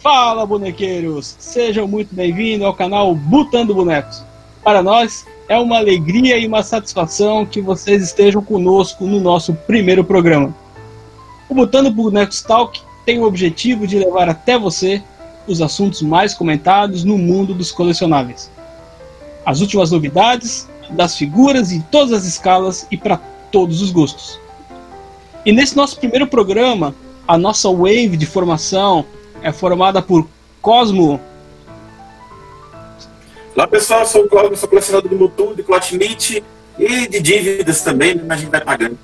Fala, bonequeiros! Sejam muito bem-vindos ao canal Butando Bonecos. Para nós é uma alegria e uma satisfação que vocês estejam conosco no nosso primeiro programa. O Butando Bonecos Talk tem o objetivo de levar até você os assuntos mais comentados no mundo dos colecionáveis. As últimas novidades das figuras em todas as escalas e para todos os gostos. E nesse nosso primeiro programa, a nossa wave de formação é formada por Cosmo. Olá pessoal, sou o Cosmo, sou colecionador do Mutu, de Clotmite e de dívidas também, mas a gente vai pagando.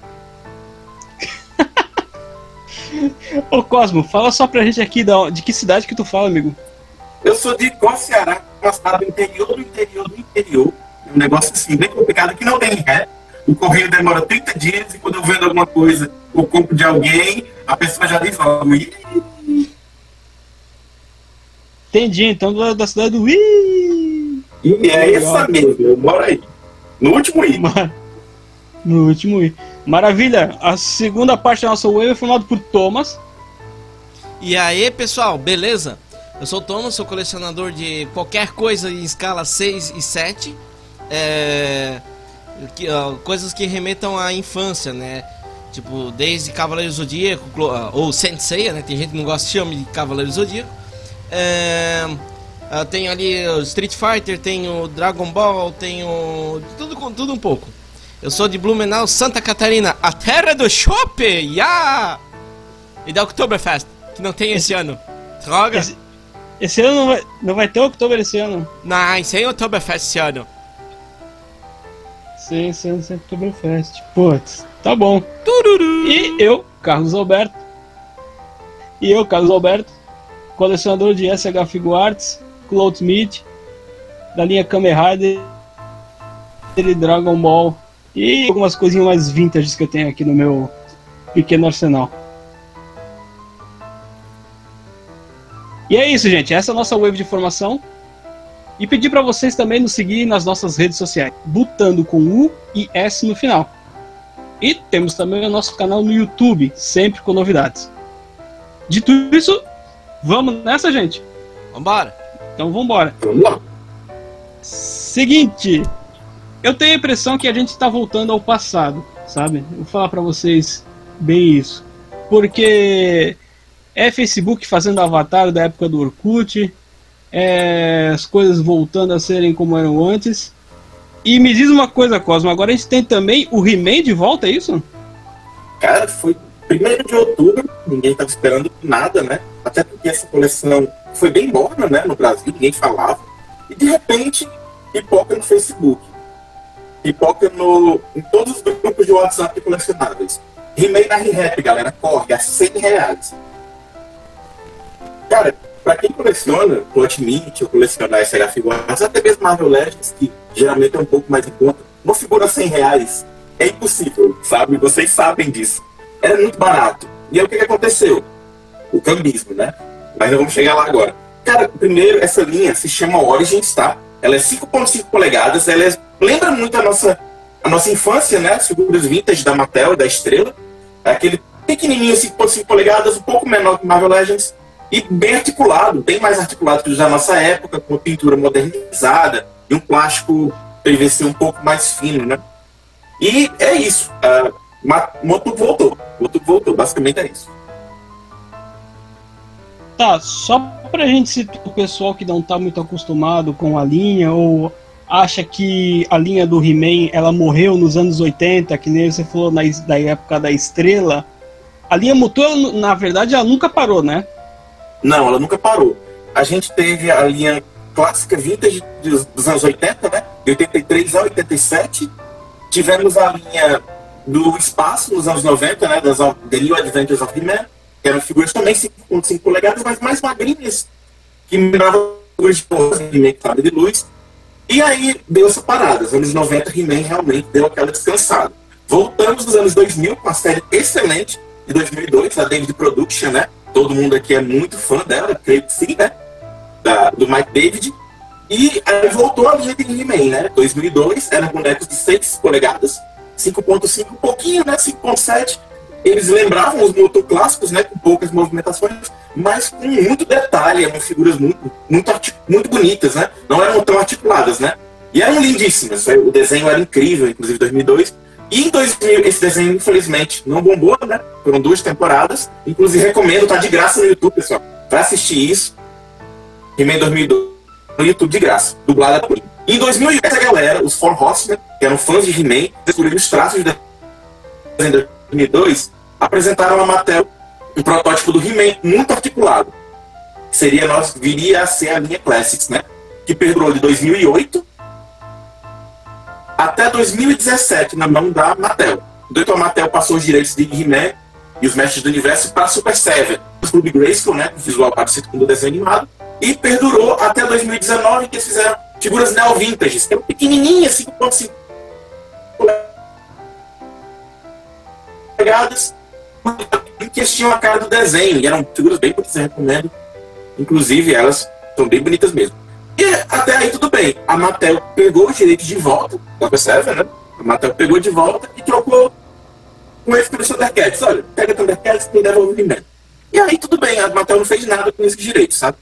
Ô Cosmo, fala só pra gente aqui de que cidade que tu fala, amigo. Eu sou de Có, Ceará, cidade do interior do interior do interior. Um negócio assim, bem complicado, que não tem ré. O correio demora 30 dias e quando eu vendo alguma coisa ou compro de alguém, a pessoa já diz logo. Entendi, então da, da cidade do I. E é essa mesmo, eu moro aí. No último I. No último I. Maravilha! A segunda parte da nossa web é formada por Thomas. E aí, pessoal, beleza? Eu sou o Thomas, sou colecionador de qualquer coisa em escala 6 e 7. É... Que, uh, coisas que remetam à infância, né? Tipo, desde Cavaleiro Zodíaco ou Sensei, né? Tem gente que não gosta de chamar de Cavaleiro Zodíaco. É... Uh, tem ali o Street Fighter, tem o Dragon Ball, tem o... Tudo, tudo um pouco. Eu sou de Blumenau, Santa Catarina, a terra do shopping, yeah! E da Oktoberfest, que não tem esse, esse ano. Droga! Esse, esse, ano não vai, não vai ter Oktober esse ano? Não, sem Oktoberfest esse ano. Sim, sem, sem Oktoberfest. Putz, tá bom. Tururu. E eu, Carlos Alberto. E eu, Carlos Alberto, colecionador de SH Figuarts, Cloud Meat, da linha Kamen Rider e Dragon Ball e algumas coisinhas mais vintage que eu tenho aqui no meu pequeno arsenal. E é isso, gente. Essa é a nossa wave de formação. E pedir para vocês também nos seguir nas nossas redes sociais, botando com U e S no final. E temos também o nosso canal no YouTube, sempre com novidades. Dito isso, vamos nessa, gente? Vambora! Então vambora! Vamos lá! Seguinte, eu tenho a impressão que a gente está voltando ao passado, sabe? vou falar para vocês bem isso. Porque é Facebook fazendo avatar da época do Orkut, é as coisas voltando a serem como eram antes. E me diz uma coisa, Cosmo, agora a gente tem também o He-Man de volta, é isso? Cara, foi 1 de outubro, ninguém estava esperando nada, né? Até porque essa coleção foi bem morna, né, no Brasil, ninguém falava. E de repente, pipoca no Facebook pipoca no, em todos os grupos de WhatsApp colecionáveis. Rimei na ReHap, galera, corre a 100 reais. Cara, pra quem coleciona Plot Mint ou coleciona SH Figuarts, até mesmo Marvel Legends, que geralmente é um pouco mais em conta, uma figura 100 reais é impossível, sabe? Vocês sabem disso. Era muito barato. E aí o que, que aconteceu? O cambismo, né? Mas nós vamos chegar lá agora. Cara, primeiro, essa linha se chama Origins, tá? Ela é 5.5 polegadas, ela é, lembra muito a nossa, a nossa infância, né? As figuras vintage da Mattel, da Estrela. É aquele pequenininho 5.5 polegadas, um pouco menor que Marvel Legends, e bem articulado, bem mais articulado que os da nossa época, com uma pintura modernizada e um plástico PVC um pouco mais fino, né? E é isso. Uh, Moto voltou. Moto voltou, basicamente é isso. Tá, só pra gente situar o pessoal que não tá muito acostumado com a linha ou acha que a linha do He-Man ela morreu nos anos 80, que nem você falou na, da época da estrela. A linha motor, na verdade, ela nunca parou, né? Não, ela nunca parou. A gente teve a linha clássica vintage dos, anos 80, né? De 83 a 87. Tivemos a linha do espaço nos anos 90, né? Das The New Adventures of He-Man eram figuras também 5.5 polegadas, mas mais magrinhas, que lembravam figuras de He-Man de luz. E aí deu essa parada. Nos anos 90, He-Man realmente deu aquela descansada. Voltamos nos anos 2000 com a série excelente de 2002, a David Production, né? Todo mundo aqui é muito fã dela, creio que sim, né? Da, do Mike David. E aí voltou a linha de He-Man, né? 2002, eram bonecos de 6 polegadas, 5.5, um pouquinho, né? 5.7 eles lembravam os motoclássicos, né, com poucas movimentações, mas com muito detalhe, eram figuras muito, muito, muito bonitas, né? Não eram tão articuladas, né? E eram lindíssimas. O desenho era incrível, inclusive em 2002. E em 2000, esse desenho, infelizmente, não bombou, né? Foram duas temporadas. Inclusive, recomendo, tá de graça no YouTube, pessoal. Pra assistir isso, He-Man 2002, no YouTube de graça, dublada por em 2010, a galera, os Four Horsemen, que eram fãs de He-Man, descobriram os traços de desenho de 2002, apresentaram a Mattel um protótipo do He-Man muito articulado. Seria nós, viria a ser a linha Classics, né? Que perdurou de 2008 até 2017 na mão da Mattel. Então a Mattel passou os direitos de He-Man e os Mestres do Universo para Super Seven, o Clube Grayskull, né, visual parecido com o desenho animado, e perdurou até 2019, que eles fizeram figuras neo-vintage, que eram pequenininhas, 5.5 pegadas, que tinham a cara do desenho, e eram figuras bem bonitas, recomendo. Inclusive, elas são bem bonitas mesmo. E até aí tudo bem. A Mattel pegou os direitos de volta, da Persever, né? A Mattel pegou de volta e trocou com esse pelo Thundercats. Olha, pega Thundercats e devolve o he E aí tudo bem, a Mattel não fez nada com esses direitos, sabe?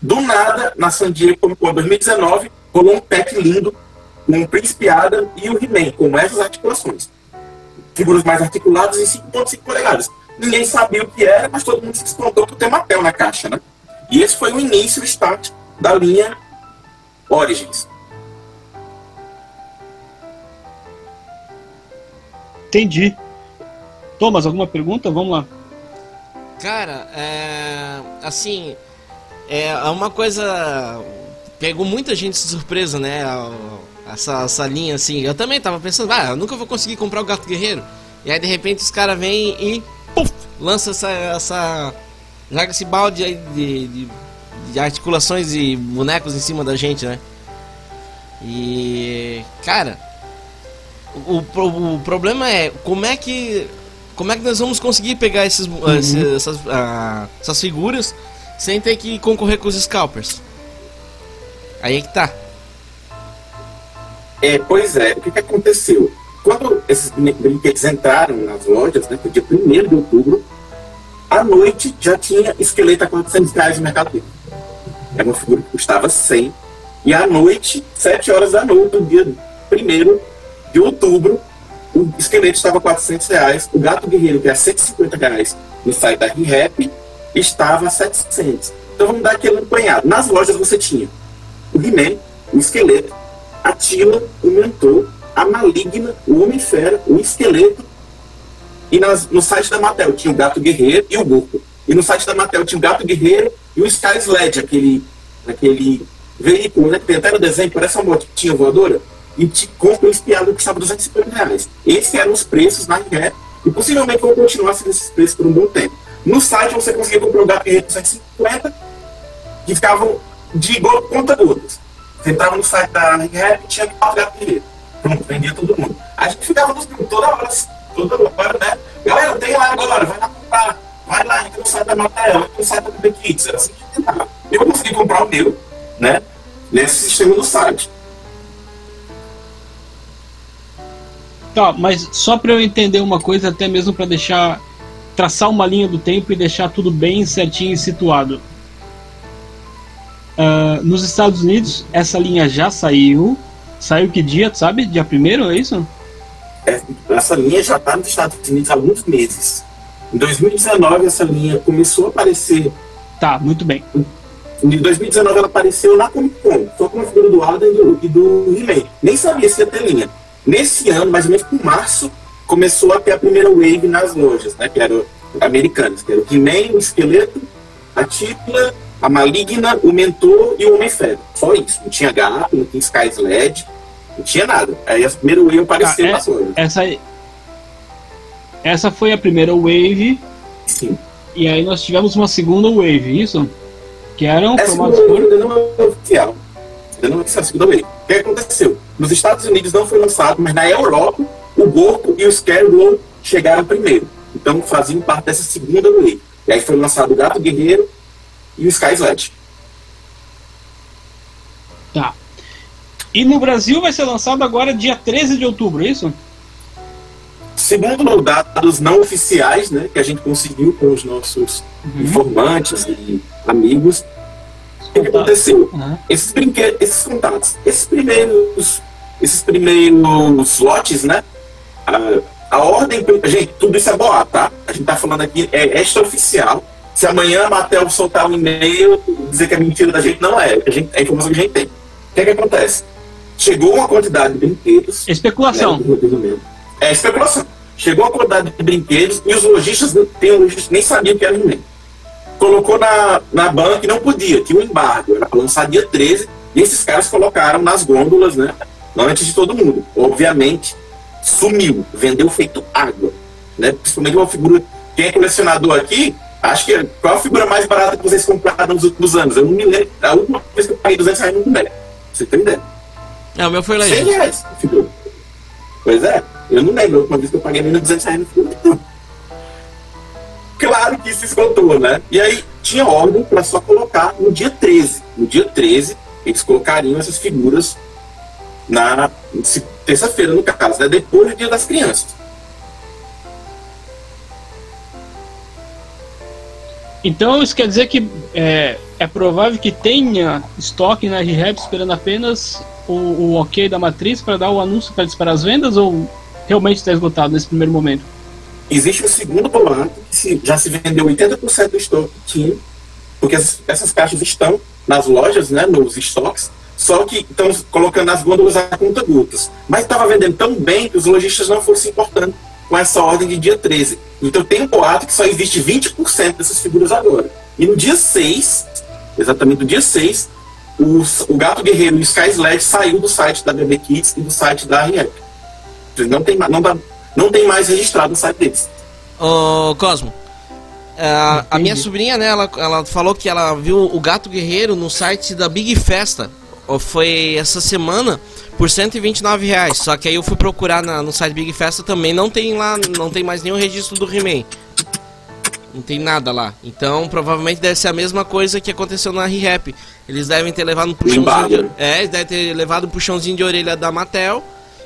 Do nada, na San Diego, em 2019, rolou um pack lindo com o Príncipe Adam e o He-Man, com essas articulações. Figuras mais articuladas em 5.5 polegadas. Ninguém sabia o que era, mas todo mundo se espantou por ter Mattel na caixa, né? E esse foi o início, o start da linha Origins. Entendi. Thomas, alguma pergunta? Vamos lá. Cara, é, assim, é uma coisa pegou muita gente de surpresa, né? Essa, essa linha assim. Eu também tava pensando, ah, eu nunca vou conseguir comprar o Gato Guerreiro. E aí de repente os caras vêm e puff, lança essa, essa joga esse balde aí de, de, de articulações e bonecos em cima da gente, né? E cara, o, o, o, problema é como é que como é que nós vamos conseguir pegar esses, uhum. essas, uh, essas figuras sem ter que concorrer com os scalpers? Aí é que tá. É, pois é, o que, que aconteceu? Quando esses brinquedos entraram nas lojas, né, foi dia 1 de outubro, à noite já tinha esqueleto a 400 reais no Mercado Livre. Era uma figura que custava 100. E à noite, 7 horas da noite, do dia 1 de outubro, o esqueleto estava a 400 reais. O gato guerreiro, que é 150 reais no site da ReHap, estava a 700. Então vamos dar aquele apanhado. Nas lojas você tinha o He-Man, o esqueleto, a Tila, o mentor, a maligna, o Homem-Fera, o esqueleto. E nas, no site da Mattel tinha o gato guerreiro e o Burco. E no site da Mattel tinha o gato guerreiro e o Sky Sled, aquele, aquele veículo né, que tem até no desenho, parece uma motinha voadora e te compra um espiado que estava 250 reais. Esses eram os preços na ré e possivelmente vão continuar sendo esses preços por um bom tempo. No site você conseguia comprar o gato 250 que ficavam de conta gotas. Você entrava no site da Rap e tinha quatro gatos guerreiros. Pronto, vendia todo mundo. A gente ficava nos toda hora, toda hora, né? Galera, tem lá agora, vai lá comprar. Vai lá, entra no site da Mattel, entra no site da BB Kids. Era assim que tentava. Eu consegui comprar o meu, né? Nesse sistema do site. Tá, mas só para eu entender uma coisa, até mesmo para deixar traçar uma linha do tempo e deixar tudo bem certinho e situado. Uh, nos Estados Unidos, essa linha já saiu. Saiu que dia, sabe? Dia primeiro, é isso? É, essa linha já está nos Estados Unidos há alguns meses. Em 2019, essa linha começou a aparecer. Tá, muito bem. Em 2019, ela apareceu na Comic Con, só com a figura do Adam e do, do He-Man. Nem sabia se ia ter linha. Nesse ano, mais ou menos por março, começou a ter a primeira wave nas lojas, né? Que eram americanas, que era o He-Man, o Esqueleto, a Titla, a Maligna, o Mentor e o Homem-Fera. Só isso. Não tinha gato, não tinha Sky LED, não tinha nada. Aí a primeira wave apareceu ah, nas lojas. Essa, essa foi a primeira wave. Sim. E aí nós tivemos uma segunda wave, isso? Que eram formatos por... Ainda não é oficial. Ainda não é oficial a segunda wave. O que aconteceu? Nos Estados Unidos não foi lançado, mas na Europa, o Gorko e o Scarecrow chegaram primeiro. Então faziam parte dessa segunda wave. E aí foi lançado o Gato Guerreiro e o Sky Sled. Tá. E no Brasil vai ser lançado agora dia 13 de outubro, é isso? segundo dados não oficiais, né, que a gente conseguiu com os nossos uhum. informantes e amigos, o que aconteceu? Uhum. Esses brinquedos, esses contatos, esses primeiros, esses primeiros lotes, né? A, a ordem, gente, tudo isso é boa, tá? A gente tá falando aqui, é extraoficial. Se amanhã a Matel soltar um e-mail, dizer que é mentira da gente, não é. A, gente, é a informação que a gente tem. O que é que acontece? Chegou uma quantidade de brinquedos. Especulação. Né, é especulação. Chegou uma quantidade de brinquedos e os lojistas, tem nem sabiam que era he Colocou na, na banca e não podia, tinha um embargo, era para lançar dia 13, e esses caras colocaram nas gôndolas, né? Antes de todo mundo. Obviamente, sumiu, vendeu feito água. Né? Principalmente uma figura. Quem é colecionador aqui, acho que qual a figura mais barata que vocês compraram nos últimos anos? Eu não me lembro. A última vez que eu paguei 200 reais no boneco. Você tem ideia? É, o meu foi lá. 100 reais, figura. Pois é, eu não lembro a última vez que eu paguei menos de 200 reais no figura. Claro que se esgotou, né? E aí tinha ordem para só colocar no dia 13. No dia 13, eles colocariam essas figuras na terça-feira, no caso, né? depois do Dia das Crianças. Então isso quer dizer que é, é provável que tenha estoque na ReHap esperando apenas o, o ok da matriz para dar o anúncio para disparar as vendas ou realmente está esgotado nesse primeiro momento? Existe um segundo boato que já se vendeu 80% do estoque porque essas, essas caixas estão nas lojas, né, nos estoques, só que estão colocando as gôndolas a conta gotas. Mas estava vendendo tão bem que os lojistas não foram se importando com essa ordem de dia 13. Então tem um boato que só existe 20% dessas figuras agora. E no dia 6, exatamente no dia 6, o, o Gato Guerreiro e o Sky Sled saiu do site da BB Kids e do site da REAP. Não tem, não, dá, não tem mais registrado no site deles. Ô, Cosmo, a, a minha sobrinha, né, ela, ela falou que ela viu o Gato Guerreiro no site da Big Festa foi essa semana por 129 reais. Só que aí eu fui procurar na, no site Big Festa também, não tem lá, não tem mais nenhum registro do He-Man. Não tem nada lá. Então provavelmente deve ser a mesma coisa que aconteceu na ReHap. Eles devem ter levado um puxãozinho de, É, eles devem ter levado um puxãozinho de orelha da Mattel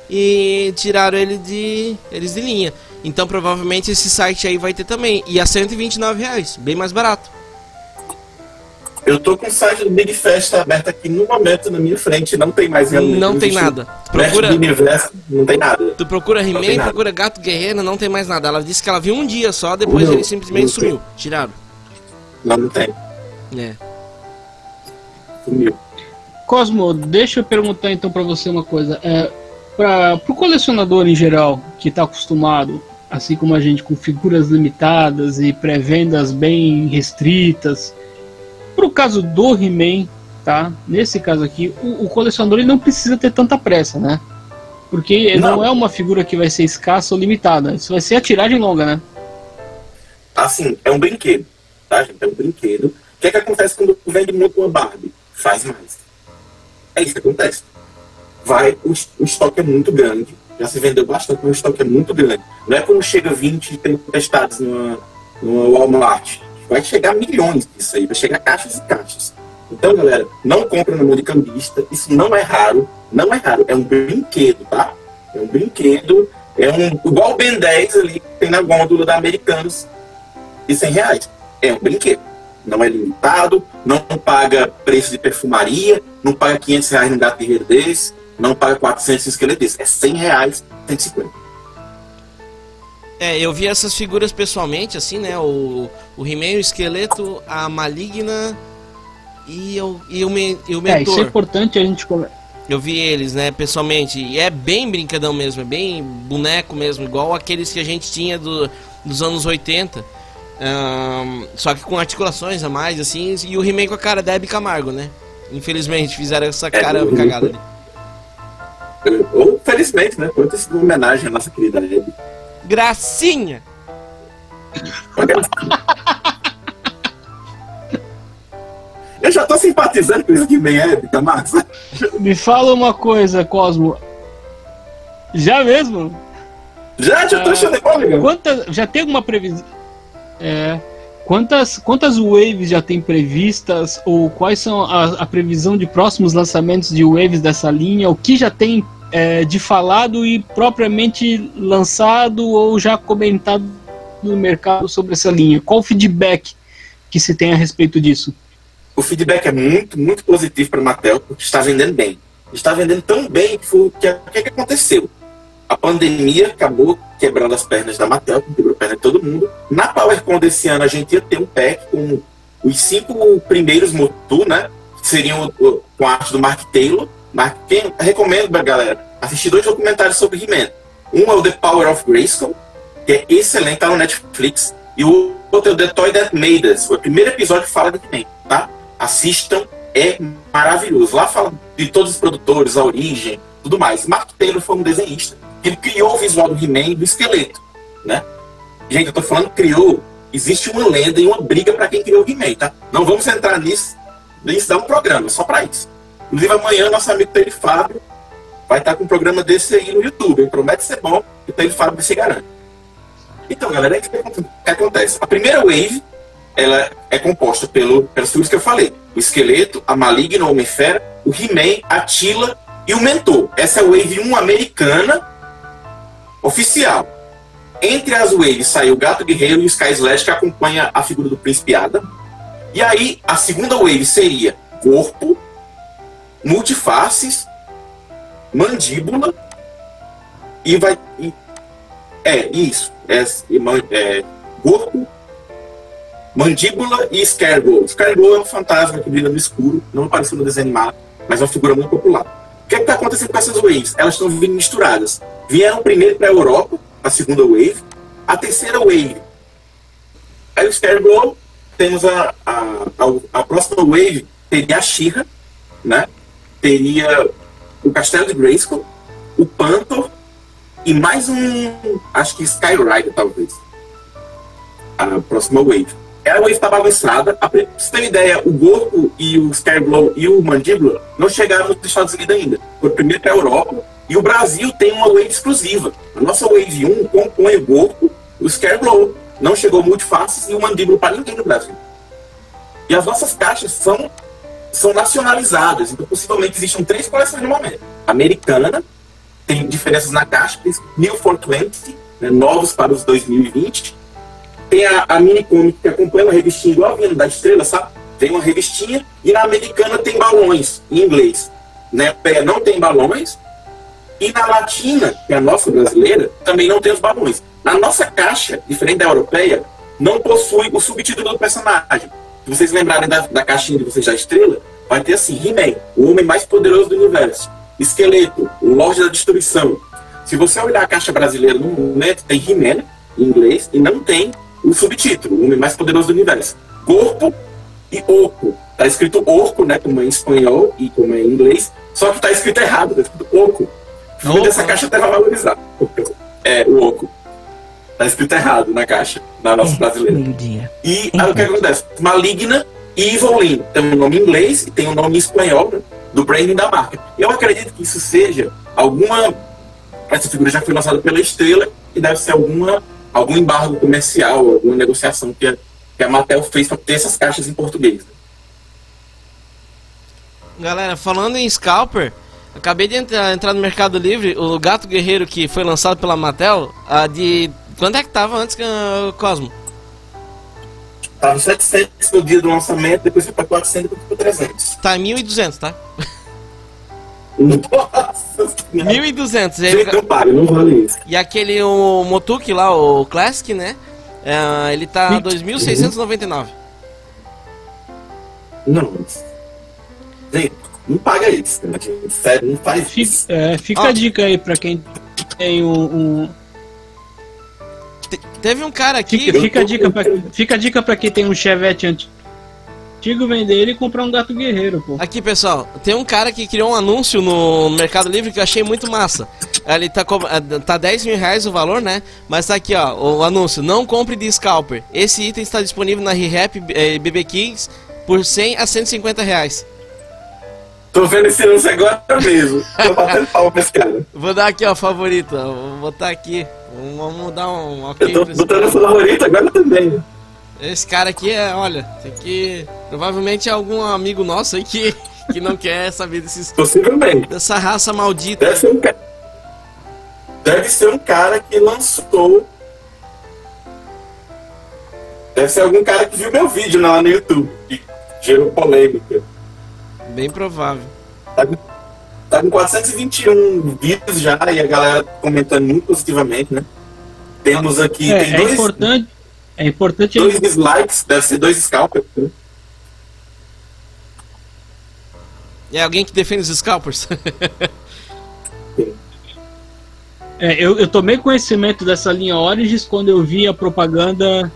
e tiraram ele de. eles de linha. Então provavelmente esse site aí vai ter também. E a 129 reais, bem mais barato. Eu tô com o site do Big Fest aberto aqui no momento na minha frente, não tem mais realmente. Não tem nada. Tu procura universo, não tem nada. Tu procura He-Man, procura Gato Guerreiro, não tem mais nada. Ela disse que ela viu um dia só, depois não, ele simplesmente sumiu. Tem. Tiraram. Não, não tem. É. Sumiu. Cosmo, deixa eu perguntar então para você uma coisa. É, para o colecionador em geral, que está acostumado, assim como a gente, com figuras limitadas e pré-vendas bem restritas, Pro caso do He-Man, tá? Nesse caso aqui, o, o, colecionador ele não precisa ter tanta pressa, né? Porque não. não é uma figura que vai ser escassa ou limitada. Isso vai ser a tiragem longa, né? Assim, é um brinquedo, tá, gente? É um brinquedo. O que é que acontece quando vende muito uma Barbie? Faz mais. É isso que acontece. Vai, o, o estoque é muito grande. Já se vendeu bastante, mas o estoque é muito grande. Não é como chega 20 e 30 testados numa, numa Walmart vai chegar milhões disso aí, vai chegar caixas e caixas. Então, galera, não compra na mão de cambista, isso não é raro, não é raro, é um brinquedo, tá? É um brinquedo, é um igual o Ben 10 ali que tem na gôndola da Americanos de 100 reais. É um brinquedo. Não é limitado, não paga preço de perfumaria, não paga 500 reais no gato guerreiro desse, não paga 400 em esqueleto desse. É 100 reais, 150. É, eu vi essas figuras pessoalmente, assim, né? O, o He-Man, o esqueleto, a maligna e o, e o, me, e o mentor. É, isso é importante a gente Eu vi eles, né, pessoalmente. E é bem brincadão mesmo, é bem boneco mesmo, igual aqueles que a gente tinha do, dos anos 80. Um, só que com articulações a mais, assim, e o He-Man com a cara da Hebe Camargo, né? Infelizmente, fizeram essa é, cara é, cagada ali. Ou felizmente, né? Foi uma homenagem à nossa querida Hebe. Gracinha! Eu já tô simpatizando com isso que vem épica, Max. Me fala uma coisa, Cosmo. Já mesmo? Já, já tô achando igual. Quantas, já tem alguma previsão? É. Quantas, quantas waves já tem previstas? Ou quais são a, a, previsão de próximos lançamentos de waves dessa linha? O que já tem é, de falado e propriamente lançado ou já comentado no mercado sobre essa linha? Qual o feedback que se tem a respeito disso? O feedback é muito, muito positivo para a Mattel, porque está vendendo bem. Está vendendo tão bem que o que, que, aconteceu? A pandemia acabou quebrando as pernas da Mattel, quebrou a perna de todo mundo. Na PowerCon desse ano, a gente ia ter um pack com os cinco primeiros Motu, né? Seriam com a arte do Mark Taylor. Mark, quem, recomendo pra galera assistir dois documentários sobre He-Man. Um é o The Power of Grayskull, que é excelente, tá no Netflix. E o outro é o The Toy That Made Us. O primeiro episódio que fala de He-Man, tá? Assistam, é maravilhoso. Lá fala de todos os produtores, a origem, tudo mais. Mark Taylor foi um desenhista. Ele criou o visual do He-Man do esqueleto, né? Gente, eu tô falando criou. Existe uma lenda e uma briga para quem criou o He-Man, tá? Não vamos entrar nisso. Isso dá um programa só para isso. Inclusive, amanhã, nosso amigo Taylor Fábio vai estar com um programa desse aí no YouTube. Ele promete ser bom e o Taylor Fábio se garante. Então, galera, é o que acontece? A primeira wave ela é composta pelo, pelas figuras que eu falei: o esqueleto, a maligna, o Homem-Fera, o He-Man, a Tila e o Mentor. Essa é a wave 1 americana oficial. Entre as waves saiu o Gato Guerreiro e o Sky Slash, que acompanha a figura do Príncipe Adam. E aí, a segunda wave seria corpo, multifaces, mandíbula e vai. E, é, isso. É, é, corpo, mandíbula e Scareglow. Scareglow é um fantasma que brilha no escuro, não apareceu no desenho animado, mas é uma figura muito popular. O que é está acontecendo com essas waves? Elas estão vindo misturadas. Vieram primeiro para a Europa, a segunda wave, a terceira wave. Aí o Scareglow, temos a, a, a, a próxima wave, teria a Shira, né? Teria o Castelo de Grayskull, o Panther e mais um, acho que Skyrider, talvez. A próxima Wave. A Wave está bagunçada. Pra você ter ideia, o Gorko e o Scareglow e o Mandíbula não chegaram nos Estados Unidos ainda. Foi primeiro para a Europa. E o Brasil tem uma Wave exclusiva. A nossa Wave 1 compõe o Gorko, o Scareglow. Não chegou Multifaces e o Mandíbula para ninguém no Brasil. E as nossas caixas são são nacionalizadas. Então, possivelmente, existem três coleções no momento. Americana, tem diferenças na caixa, New for 20, né, novos para os 2020. Tem a, a mini comic que acompanha uma revistinha igual a Venda da Estrela, sabe? Tem uma revistinha e na americana tem balões em inglês. Europeia não tem balões. E na latina, que é a nossa brasileira, também não tem os balões. Na nossa caixa, diferente da europeia, não possui o subtítulo do personagem. Se vocês lembrarem da, da caixinha de vocês da estrela, vai ter assim: He-Man, o homem mais poderoso do universo. Esqueleto, o Lorde da Destruição. Se você olhar a caixa brasileira no momento, tem He-Man em inglês e não tem o subtítulo, o homem mais poderoso do universo. Corpo e Oco. Tá escrito Orco, né, como é em espanhol e como é em inglês, só que tá escrito errado, tá escrito Oco. O dessa caixa até vai valorizar. É, o Oco. Tá escrito errado na caixa, na nossa é, brasileira. E aí, o que acontece? Maligna e Evelyn tem um nome em inglês e tem um nome em espanhol né, do branding da marca. Eu acredito que isso seja alguma. Essa figura já foi lançada pela Estrela e deve ser alguma, algum embargo comercial, alguma negociação que a, que a Mattel fez para ter essas caixas em português. Galera, falando em Scalper, acabei de entrar, entrar, no Mercado Livre, o Gato Guerreiro que foi lançado pela Mattel, a de Quanto é que tava antes, uh, Cosmo? Tava 700 no dia do lançamento, depois foi pra 400, depois foi pra 300. Tá 1.200, tá? Nossa 1.200. Gente, não paga, não vale isso. E aquele o Motuki lá, o Classic, né? Uh, ele tá 2.699. Não. Gente, não paga isso. Né? Sério, não faz fica, isso. É, fica a dica aí pra quem tem um, um teve um cara aqui. Fica, fica, a dica pra, fica a dica pra quem tem um Chevette antigo vender ele e comprar um gato guerreiro, pô. Aqui, pessoal, tem um cara que criou um anúncio no Mercado Livre que eu achei muito massa. Ele tá, eh, tá 10 mil reais o valor, né? Mas tá aqui, ó, o anúncio. Não compre de scalper. Esse item está disponível na ReHap eh, BB Kings por 100 a 150 reais. Tô vendo esse anúncio agora mesmo. Tô batendo palma pra esse cara. Vou dar aqui, ó, favorito. Vou botar aqui. Vamos dar um ok. Eu tô botando favorito agora também. Esse cara aqui é, olha, tem que. Provavelmente é algum amigo nosso aí que, que não quer saber desses, Possivelmente. dessa raça maldita. Deve ser um cara. Deve ser um cara que lançou. Deve ser algum cara que viu meu vídeo lá no YouTube. Que gerou polêmica. Bem provável. Com, tá com 421 vídeos já e a galera comentando muito positivamente, né? Temos aqui. É, tem é dois, importante. É importante dois dislikes, deve ser dois scalpers. né? É alguém que defende os scalpers? É, eu, eu tomei conhecimento dessa linha Origins quando eu vi a propaganda.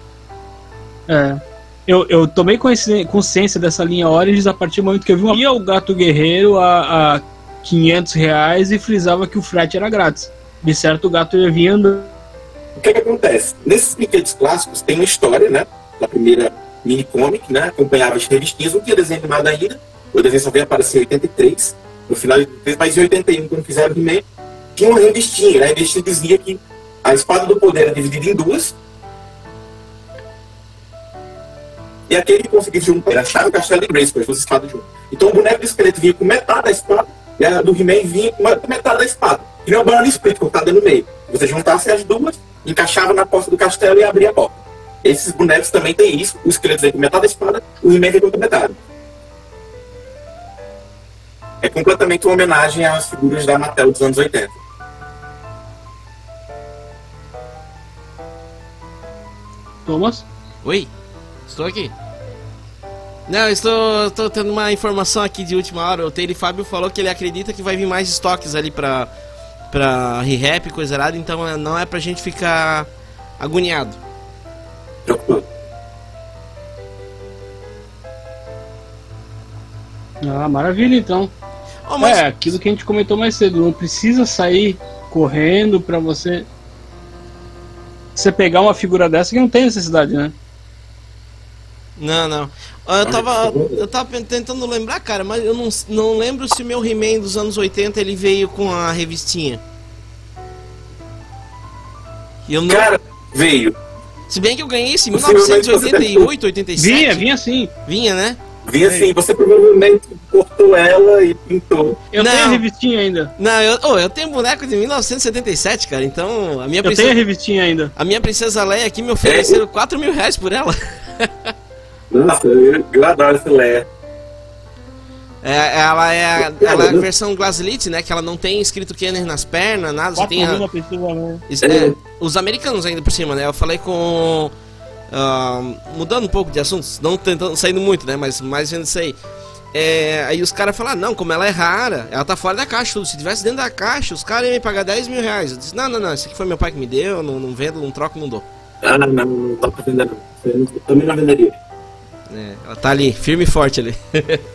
É, eu, eu tomei consci- consciência dessa linha Origins a partir do momento que eu vi uma- o Gato Guerreiro a, a 500 reais e frisava que o frete era grátis. De certo, o gato ia vir andando. O que, que acontece? Nesses brinquedos clássicos tem uma história, né? Da primeira mini comic, né? Acompanhava as revistinhas, não tinha desenho animado ainda. O desenho só veio aparecer em 83, no final de 83, mas em 81, quando fizeram o He-Man, tinha uma revistinha. né? A revistinha dizia que a espada do poder era dividida em duas. E aquele que conseguisse juntar era a chave, o castelo e Grace, as duas espadas juntas. Então o boneco do esqueleto vinha com metade da espada e a do He-Man vinha com metade da espada. E não é o Banana Split cortada no meio. Você juntasse as duas, encaixava na porta do castelo e abria a porta. Esses bonecos também têm isso. O esqueleto vem com metade da espada, o He-Man vem com outra metade. É completamente uma homenagem às figuras da Mattel dos anos 80. Thomas? Oi, estou aqui. Não, estou, estou tendo uma informação aqui de última hora. O Taylor Fábio falou que ele acredita que vai vir mais estoques ali pra, pra re-rap e coisa errada, então é- não é pra gente ficar agoniado. Ah, maravilha então. Oh, mas, É, aquilo que a gente comentou mais cedo, não precisa sair correndo pra você. Você pegar uma figura dessa que não tem necessidade, né? Não, não. Ah, Eu tava, eu tava tentando lembrar, cara, mas eu não, não lembro se o meu He-Man dos anos 80 ele veio com a revistinha. Eu não, Cara, veio. se bem que eu ganhei esse em Possivelmente você 1988, 87. Vinha, vinha sim. Vinha, né? Vi assim, você provavelmente cortou ela e pintou. Eu Não. tenho a revistinha ainda. Não, eu, oh, eu tenho boneco de 1977, cara, então a minha Eu tenho a princesa, revistinha ainda. a minha princesa Leia aqui me ofereceram 4 mil reais por ela. Nossa, eu, eu adoro essa Leia. É, ela é a, ela é a versão Glaslite, né? Que ela não tem escrito Kenner nas pernas, nada, só Quatro tem a, pessoa, né? Isso, é, os americanos ainda por cima, né? Eu falei com. ah, mudando um pouco de assuntos, não tentando saindo muito, né? Mas mais vendo isso aí. É, aí os caras falaram, não, como ela é rara, ela tá fora da caixa, tudo. Se tivesse dentro da caixa, os caras iam me pagar 10 mil reais. Eu disse, não, não, não, isso aqui foi meu pai que me deu, não, não vendo, não troco, não dou. Ah, não, não, não dá pra vender não. Eu não- também não venderia. É, ela tá ali, firme e forte ali.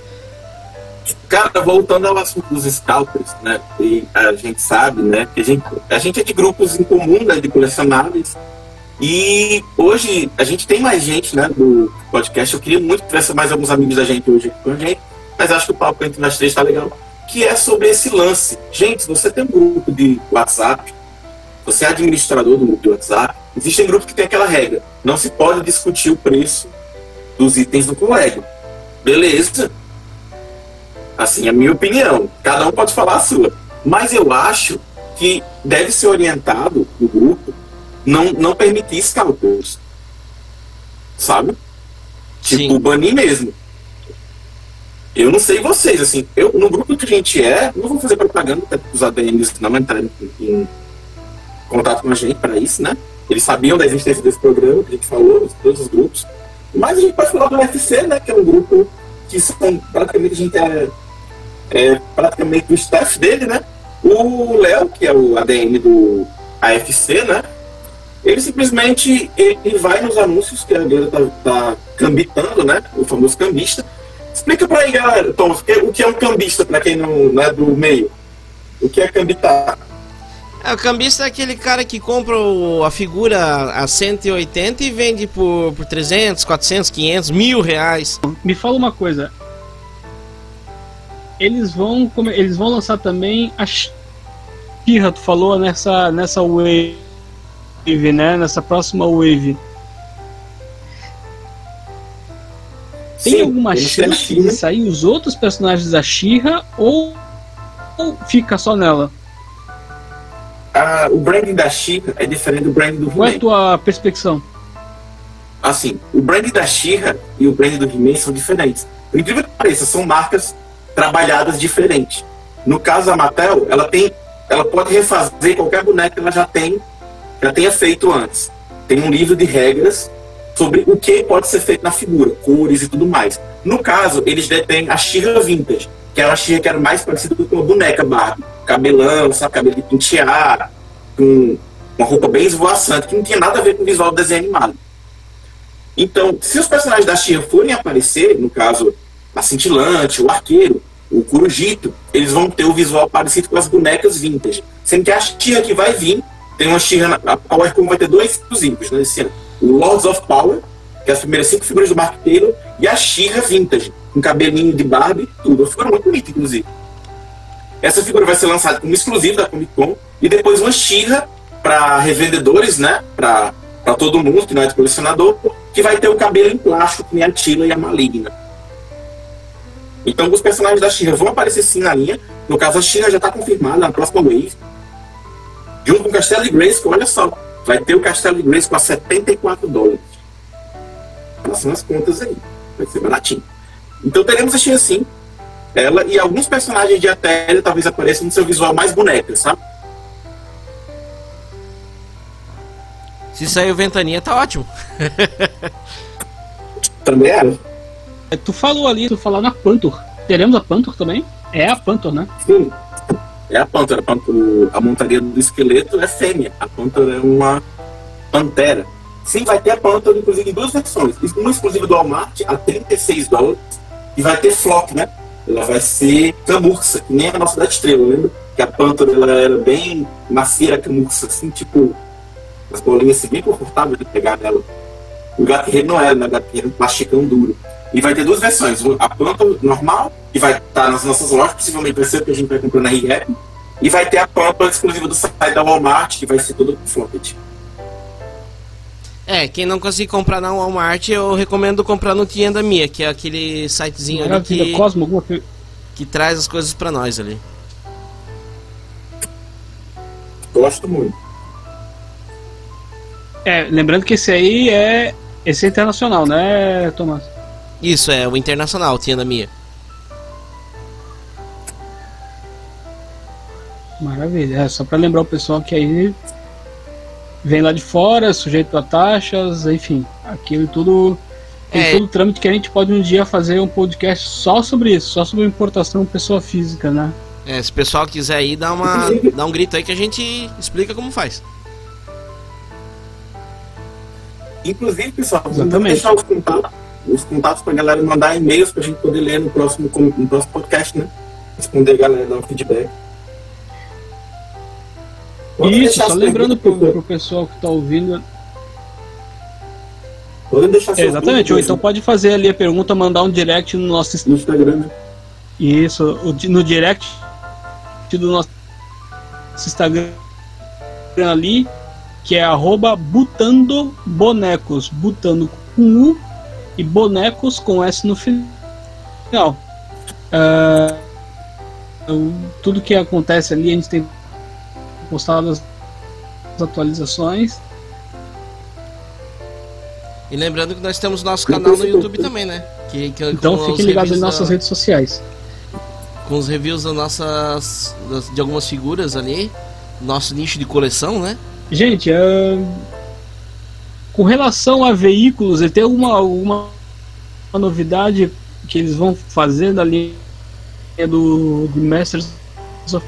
Cara, voltando ao assunto dos scalpers, né? E a gente sabe, né? Que a gente, a gente é de grupos em comum, né? De colecionáveis. E hoje a gente tem mais gente, né? Do podcast. Eu queria muito que tivesse mais alguns amigos da gente hoje aqui com a gente. Mas acho que o papo entre nós três tá legal. Que é sobre esse lance. Gente, você tem um grupo de WhatsApp, você é administrador do grupo de WhatsApp, existem grupos que tem aquela regra. Não se pode discutir o preço dos itens do colega. Beleza? Assim, é a minha opinião. Cada um pode falar a sua. Mas eu acho que deve ser orientado o grupo não, não permitir scalpers. Sabe? Tipo, Sim. banir mesmo. Eu não sei vocês, assim, eu, no grupo que a gente é, não vou fazer propaganda para os ADMs não entrarem em, em contato com a gente para isso, né? Eles sabiam da existência desse programa que a gente falou, de todos os grupos. Mas a gente pode falar do UFC, né? Que é um grupo que são praticamente a gente é, é praticamente o staff dele, né? O Léo, que é o ADM do AFC, né? Ele simplesmente ele vai nos anúncios que a galera tá, tá cambitando, né? O famoso cambista. Explica pra aí, galera, Tom, o que- o que é um cambista, pra quem não, não é do meio? O que é cambitar? É, o cambista é aquele cara que compra o- a figura a 180 e vende por, por 300, 400, 500, mil reais. Me fala uma coisa. Eles vão, come- eles vão lançar também a Shira, tu falou nessa nessa wave, né? Nessa próxima wave. tem Sim, alguma chance de sair os outros personagens da She-Ra ou, ou fica só nela? O branding da She-Ra é diferente do branding do Qual é a He-Man. tua perspectiva? Assim, o branding da She-Ra e o branding do He-Man são diferentes. Por incrível que pareça, são marcas trabalhadas diferentes. No caso da Mattel, ela tem, ela pode refazer qualquer boneca que ela já tem, já tenha feito antes. Tem um livro de regras sobre o que pode ser feito na figura, cores e tudo mais. No caso, eles detêm a She-Ra Vintage, que era a She-Ra que era mais parecida com uma boneca Barbie. Cabelão, sabe, cabelo de pentear, com uma roupa bem esvoaçante, que não tinha nada a ver com o visual do desenho animado. Então, se os personagens da She-Ra forem aparecer, no caso, a Cintilante, o Arqueiro, o Corujito, eles vão ter o visual parecido com as bonecas vintage. Sendo que a She-Ra que vai vir, tem uma She-Ra, na- a PowerCon vai ter dois exclusivos né, esse ano. O Lords of Power, que é as primeiras cinco figuras do Mark e a She-Ra Vintage, com cabelinho de Barbie, tudo. Figura muito bonita, inclusive. Essa figura vai ser lançada como exclusivo da Comic Con, e depois uma She-Ra para revendedores, né, para todo mundo que não é colecionador, que vai ter o cabelo em plástico, que nem a Tila e a Maligna. Então, os personagens da She-Ra vão aparecer sim na linha. No caso, a She-Ra já está confirmada na próxima wave. Junto com o Castelo de que olha só, vai ter o Castelo de Grace a 74 dólares. Façam as contas aí, vai ser baratinho. Então, teremos a She-Ra sim. Ela e alguns personagens de Atélia talvez apareçam no seu visual mais boneca, sabe? Se sair o Ventania, tá ótimo. Também era. É, Tu falou ali, tu falou na Pantor. Teremos a Pantor também? É a Pantor, né? Sim. É a pântera. A, pântera- a montaria do esqueleto é fêmea. A pântera é uma pantera. Sim, vai ter a pântera, inclusive, em duas versões. Uma exclusiva do Walmart, a 36 dólares. E vai ter flock, né? Ela vai ser camurça, que nem a nossa da estrela, lembra? Que a pântera ela era bem macia, camurça, assim, tipo... As bolinhas assim, bem confortáveis de pegar nela. O gato guerreiro não era, né? O gato guerreiro um plasticão duro. E vai ter duas versões. A planta normal, que vai estar nas nossas lojas, possivelmente vai ser o que a gente vai comprar na ReHap. E vai ter a pampa exclusiva do site da Walmart, que vai ser toda com flopped. É, quem não conseguir comprar na Walmart, eu recomendo comprar no Tienda Mia, que é aquele sitezinho ali Maravilha, que, Cosmo, alguma coisa. que traz as coisas pra nós ali. Gosto muito. É, lembrando que esse aí é. Esse é internacional, né, Tomás? Isso, é o Internacional, o Tienda Mia. Maravilha. É, só pra lembrar o pessoal que aí vem lá de fora, sujeito a taxas, enfim, aquilo tudo. Tem É. todo o trâmite que a gente pode um dia fazer um podcast só sobre isso, só sobre importação pessoa física, né? É, se o pessoal quiser ir, dá, uma, dá um grito aí que a gente explica como faz. Inclusive, pessoal, vamos deixar os contatos, os contatos pra galera mandar e-mails pra gente poder ler no próximo, no próximo podcast, né? Responder a galera, dar um feedback. Isso, só lembrando pro, pro pessoal que tá ouvindo. Podem deixar É, exatamente, ou então pode fazer ali a pergunta, mandar um direct no nosso no Instagram? Isso, no direct do nosso Instagram ali, que é arroba butando bonecos, butando com U e bonecos com S no final. O- tudo que acontece ali, a gente tem postado as as atualizações. E lembrando que nós temos nosso canal no YouTube também, né? Que, que, Então fiquem os ligados em reviews nossas da- redes sociais. Com os reviews das nossas. das- de algumas figuras ali. Nosso nicho de coleção, né? Gente, ah, com relação a veículos, ele tem alguma, alguma novidade que eles vão fazer da linha do, do Masters of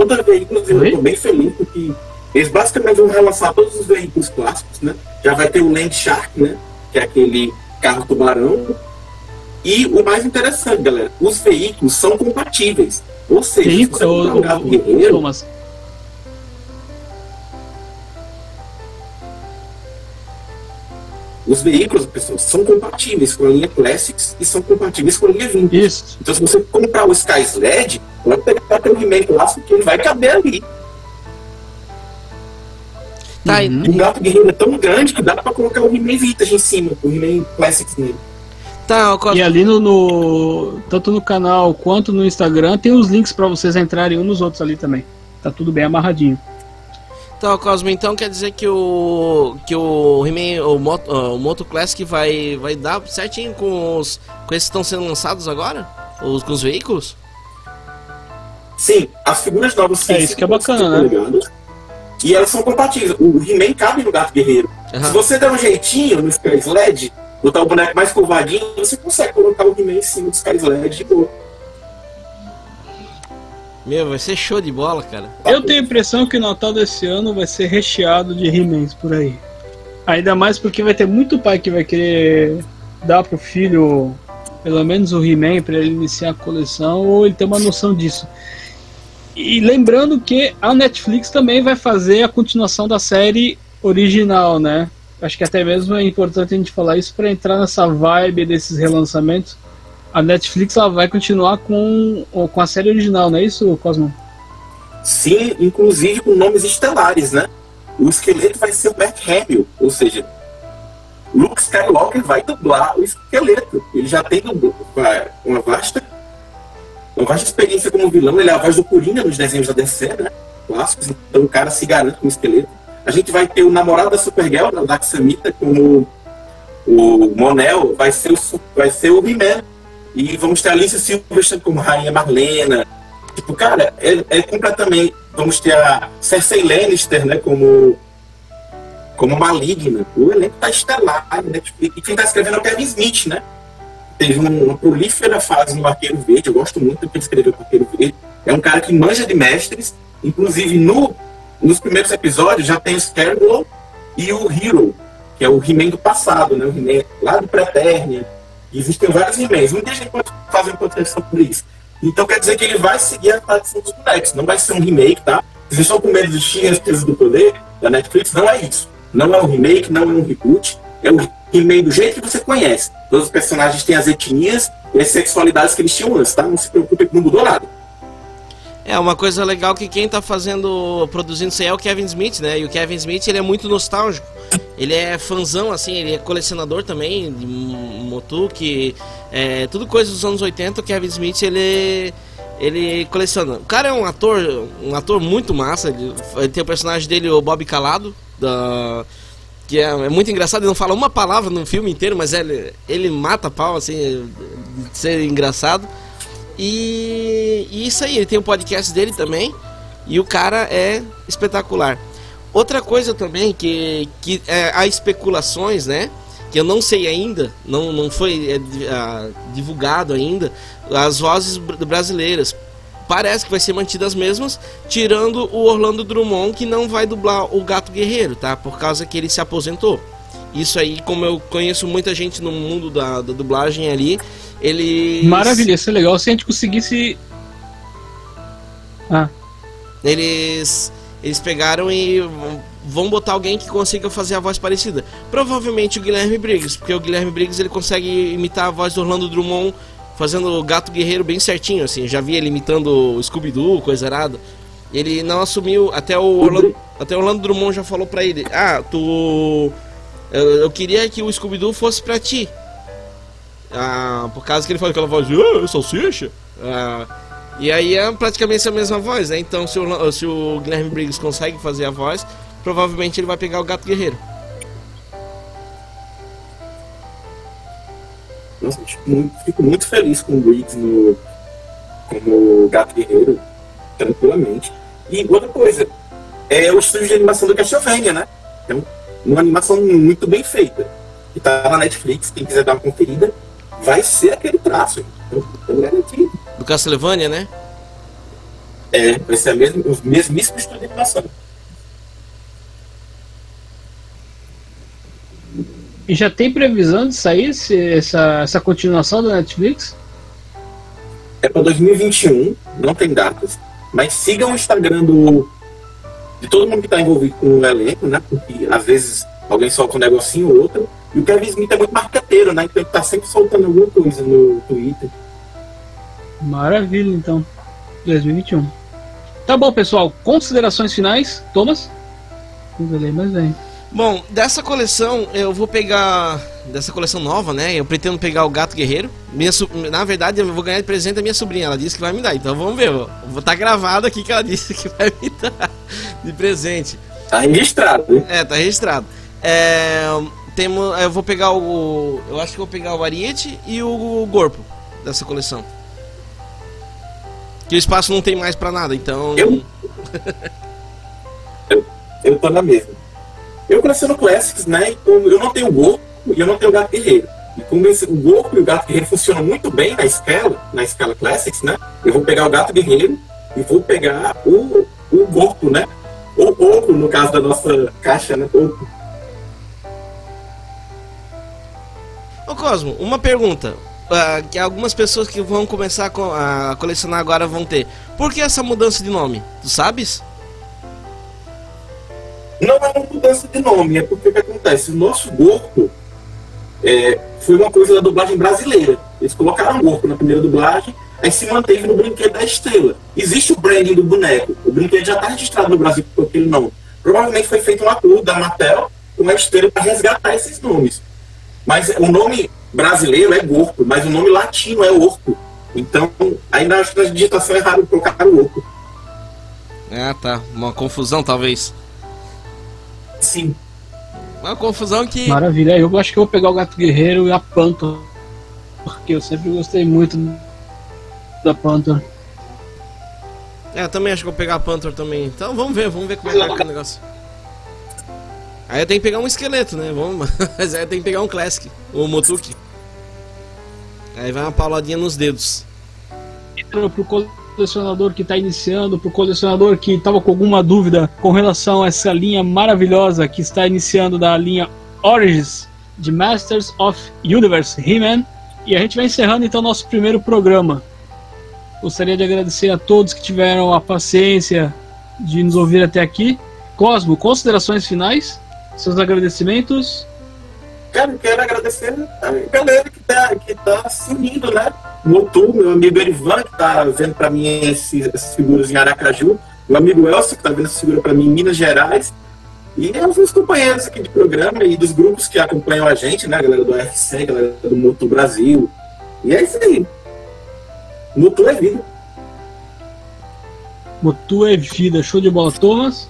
Quanto a veículos, eu Oi? estou bem feliz porque eles basicamente vão relançar todos os veículos clássicos, né? Já vai ter o Land Shark, né? Que é aquele carro tubarão. E o mais interessante, galera, os veículos são compatíveis. Ou seja, se veículo? você comprar um carro guerreiro, Thomas, os veículos, pessoal, são compatíveis com a linha Classics e são compatíveis com a linha Vintage. Isso. Então, se você comprar o Sky Sled, pode pegar até o He-Man clássico que ele vai caber ali. Tá, uhum. O Gato Guerreiro é tão grande que dá pra colocar o He-Man Vintage em cima, o He-Man Classics nele. Tá, E ali no, no, Tanto no canal quanto no Instagram tem os links para vocês entrarem um nos outros ali também. Tá tudo bem amarradinho. Então, Cosmo, então quer dizer que o. que o He-Man, o, Moto, o Moto Classic vai, vai dar certinho com os. com esses que estão sendo lançados agora? Os, com os veículos? Sim, as figuras novas sim. É isso que é bacana, né? E elas são compatíveis. O He-Man cabe no Gato Guerreiro. Uhum. Se você der um jeitinho no Sky LED, botar o boneco mais curvadinho, você consegue colocar o He-Man em cima do Sky LED de boa. Meu, vai ser show de bola, cara. Eu tenho a impressão que o Natal desse ano vai ser recheado de He-Mans por aí. Ainda mais porque vai ter muito pai que vai querer dar pro filho pelo menos o He-Man para ele iniciar a coleção ou ele ter uma noção disso. E lembrando que a Netflix também vai fazer a continuação da série original, né? Acho que até mesmo é importante a gente falar isso para entrar nessa vibe desses relançamentos a Netflix ela vai continuar com, com a série original, não é isso, Cosmo? Sim, inclusive com nomes estelares, né? O esqueleto vai ser o Mark Hamill, ou seja, Luke Skywalker vai dublar o esqueleto. Ele já tem uma vasta, uma vasta experiência como vilão. Ele é a voz do Coringa nos desenhos da DC, né? Clássicos. Então o cara se garante como esqueleto. A gente vai ter o namorado da Supergirl, da Daxamita, como o Monel, vai ser o, vai ser o He-Man e vamos ter a Alicia Silverstone como Rainha Marlena. Tipo, cara, é, é completamente. Vamos ter a Cersei Lannister, né, como como maligna. O elenco tá estelar, né? Tipo, e quem tá escrevendo é o Kevin Smith, né? Teve uma prolífera fase no Arqueiro Verde, eu gosto muito do que ele escreveu Arqueiro Verde. É um cara que manja de mestres, inclusive no, nos primeiros episódios já tem o Scarecrow e o Hero, que é o He-Man do passado, né? O He-Man lá do Preternia existem vários He-Mans. Muita gente uma contribuição por isso. Então quer dizer que ele vai seguir a tradição dos bonecos. Não vai ser um remake, tá? Vocês estão com medo de Xinha Peso do Poder da Netflix? Não é isso. Não é um remake, não é um reboot. É um remake do jeito que você conhece. Todos os personagens têm as etnias e as sexualidades que eles tinham antes, tá? Não se preocupe que não mudou nada. É, uma coisa legal que quem tá fazendo, produzindo isso aí é o Kevin Smith, né? E o Kevin Smith, ele é muito nostálgico. Ele é fãzão, assim, ele é colecionador também de Motuque, é, tudo coisa dos anos 80. O Kevin Smith, ele ele coleciona. O cara é um ator, um ator muito massa. Ele, ele tem o personagem dele, o Bob Calado, da, que é, é, muito engraçado. Ele não fala uma palavra no filme inteiro, mas ele, ele mata pau, assim, de ser engraçado. E, e isso aí, ele tem o um podcast dele também. E o cara é espetacular. Outra coisa também que, que é, há especulações, né? Que eu não sei ainda, não, não foi é, divulgado ainda, as vozes brasileiras. Parece que vai ser mantidas as mesmas, tirando o Orlando Drummond, que não vai dublar o Gato Guerreiro, tá? Por causa que ele se aposentou. Isso aí, como eu conheço muita gente no mundo da, da dublagem ali, ele. Maravilha, isso é legal se a gente conseguisse. Ah. Eles. Eles pegaram e vão botar alguém que consiga fazer a voz parecida. Provavelmente o Guilherme Briggs, porque o Guilherme Briggs ele consegue imitar a voz do Orlando Drummond fazendo o gato guerreiro bem certinho, assim. Já vi ele imitando o Scooby-Doo, coisa errada. Ele não assumiu, até o Orlando, até o Orlando Drummond já falou pra ele: Ah, tu. Eu, eu queria que o Scooby-Doo fosse pra ti. Ah, por causa que ele fala aquela voz de ah, salsicha. Ah, e aí é praticamente a mesma voz, né? Então se o, se o Guilherme Briggs consegue fazer a voz, provavelmente ele vai pegar o Gato Guerreiro. Nossa, muito, fico muito feliz com o Briggs no, como Gato Guerreiro, tranquilamente. E outra coisa, é o estúdio de animação do Castlevania, né? Então, uma animação muito bem feita. Que tá na Netflix, quem quiser dar uma conferida, vai ser aquele traço. Então, garantido. Do Castlevania, né? É, vai ser a mesma, os mesmíssimos de animação. E já tem previsão de sair esse, essa, essa continuação da Netflix? É para 2021, não tem datas. Mas sigam o Instagram do, de todo mundo que está envolvido com o elenco, né? Porque às vezes alguém solta um negocinho ou outro. E o Kevin Smith é muito marqueteiro, né? Então ele tá sempre soltando alguma coisa no Twitter. Maravilha, então. 2021. Tá bom, pessoal. Considerações finais, Thomas? Mas vem. Bom, dessa coleção eu vou pegar. Dessa coleção nova, né? Eu pretendo pegar o Gato Guerreiro. Minha, so- na verdade, eu vou ganhar de presente da minha sobrinha. Ela disse que vai me dar. Então vamos ver. Eu vou estar gravado aqui que ela disse que vai me dar de presente. Tá registrado, hein? É, tá registrado. É, temos, eu vou pegar o. Eu acho que vou pegar o Ariete e o Gorpo dessa coleção. Que o espaço não tem mais pra nada, então. Eu? Eu tô na mesma. Eu coleciono Classics, né? Então eu não tenho o Gorpo e eu não tenho o Gato Guerreiro. E como esse, o Gorpo e o Gato Guerreiro funcionam muito bem na escala, na escala Classics, né? Eu vou pegar o Gato Guerreiro e vou pegar o, o Gorpo, né? Ou Oco, no caso da nossa caixa, né? Oco. Ô Cosmo, uma pergunta. Ah, que algumas pessoas que vão começar a co- a colecionar agora vão ter. Por que essa mudança de nome? Tu sabes? Não é uma mudança de nome, é porque o que acontece? O nosso Gorpo é, foi uma coisa da dublagem brasileira. Eles colocaram Gorpo na primeira dublagem, aí se manteve no brinquedo da estrela. Existe o branding do boneco. O brinquedo já está registrado no Brasil por aquele nome. Provavelmente foi feito um acordo da Mattel com a estrela para resgatar esses nomes. Mas o nome brasileiro é Gorpo, mas o nome latino é Orco. Então, ainda acho que na digitação errada colocaram Orco. Ah, tá. Uma confusão, talvez. Sim. Uma confusão que. Maravilha. Eu acho que eu vou pegar o Gato Guerreiro e a Panther. Porque eu sempre gostei muito da Panther. É, eu também acho que eu vou pegar a Panther também. Então vamos ver, vamos ver como é que vai ficar o negócio. Aí eu tenho que pegar um esqueleto, né? Vamos, mas aí eu tenho que pegar um Classic, o Motuki. Aí vai uma pauladinha nos dedos. Pro colecionador que está iniciando, pro colecionador que estava com alguma dúvida com relação a essa linha maravilhosa que está iniciando da linha Origins de Masters of Universe He-Man. E a gente vai encerrando então nosso primeiro programa. Gostaria de agradecer a todos que tiveram a paciência de nos ouvir até aqui. Cosmo, considerações finais? Seus agradecimentos? Cara, eu quero agradecer a galera que tá, que tá se unindo, né? Motu, meu amigo Erivan, que tá vendo pra mim esses, essas figuras em Aracaju. Meu amigo Elcio, que tá vendo essa figura pra mim em Minas Gerais. E os meus companheiros aqui de programa e dos grupos que acompanham a gente, né? A galera do UFC, a galera do Motu Brasil. E é isso aí. Motu é vida. Motu é vida, show de bola, Thomas.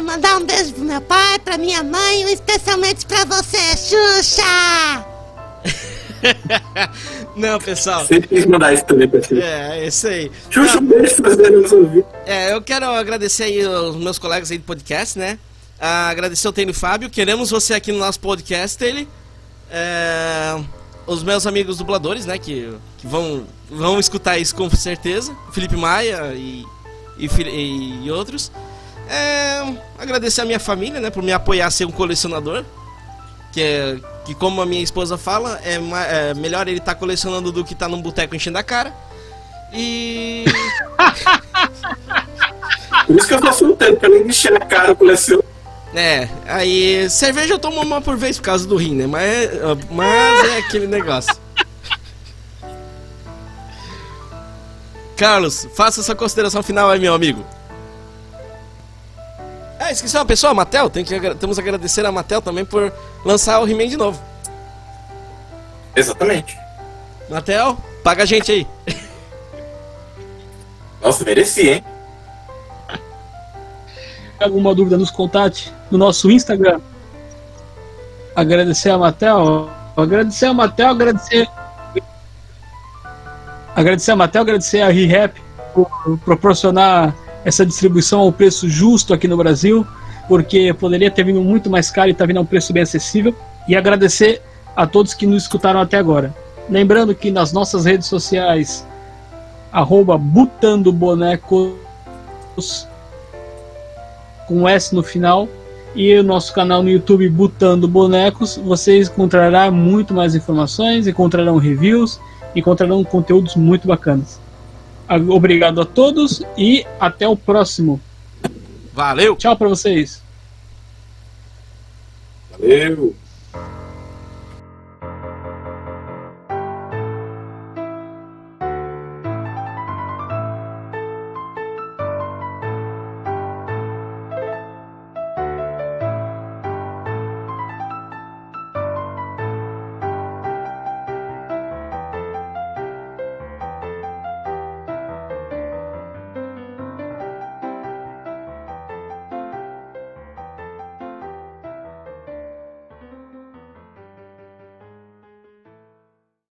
Quero mandar um beijo pro meu pai, pra minha mãe e especialmente pra você, Xuxa! Não, pessoal. Sempre quis mandar isso também pra ti. É, é isso aí. Xuxa, um beijo se você nos ouvir. É, eu quero agradecer aí os meus colegas aí do podcast, né? Ah, agradecer ao Taylor Fábio. Queremos você aqui no nosso podcast, Taylor. É, os meus amigos dubladores, né? Que, que vão, vão escutar isso com certeza. Felipe Maia e, e, e- e outros. É, agradecer a minha família, né? Por me apoiar a ser um colecionador. Que, é, que como a minha esposa fala, é, é melhor ele estar colecionando do que estar num boteco enchendo a cara. E. Por isso que eu tô solteiro, pra nem mexer na cara, coleciono. É, aí cerveja eu tomo uma por vez por causa do rim, né? Mas, mas é aquele negócio. Carlos, faça sua consideração final aí, meu amigo. Ah, esqueci uma pessoa, a Matel. Tem que, agra- temos que agradecer a Matel também por lançar o He-Man de novo. Exatamente. Matel, paga a gente aí. Nossa, mereci, hein? alguma dúvida, nos contate no nosso Instagram. Agradecer a Matel. Agradecer a Matel, agradecer. Agradecer a Matel, agradecer a ReHap por proporcionar essa distribuição ao preço justo aqui no Brasil, porque poderia ter vindo muito mais caro e está vindo a um preço bem acessível. E agradecer a todos que nos escutaram até agora. Lembrando que nas nossas redes sociais, arroba Butando Bonecos com S no final e o nosso canal no YouTube Butando Bonecos, vocês encontrarão muito mais informações, encontrarão reviews, encontrarão conteúdos muito bacanas. Obrigado a todos e até o próximo. Valeu! Tchau para vocês. Valeu.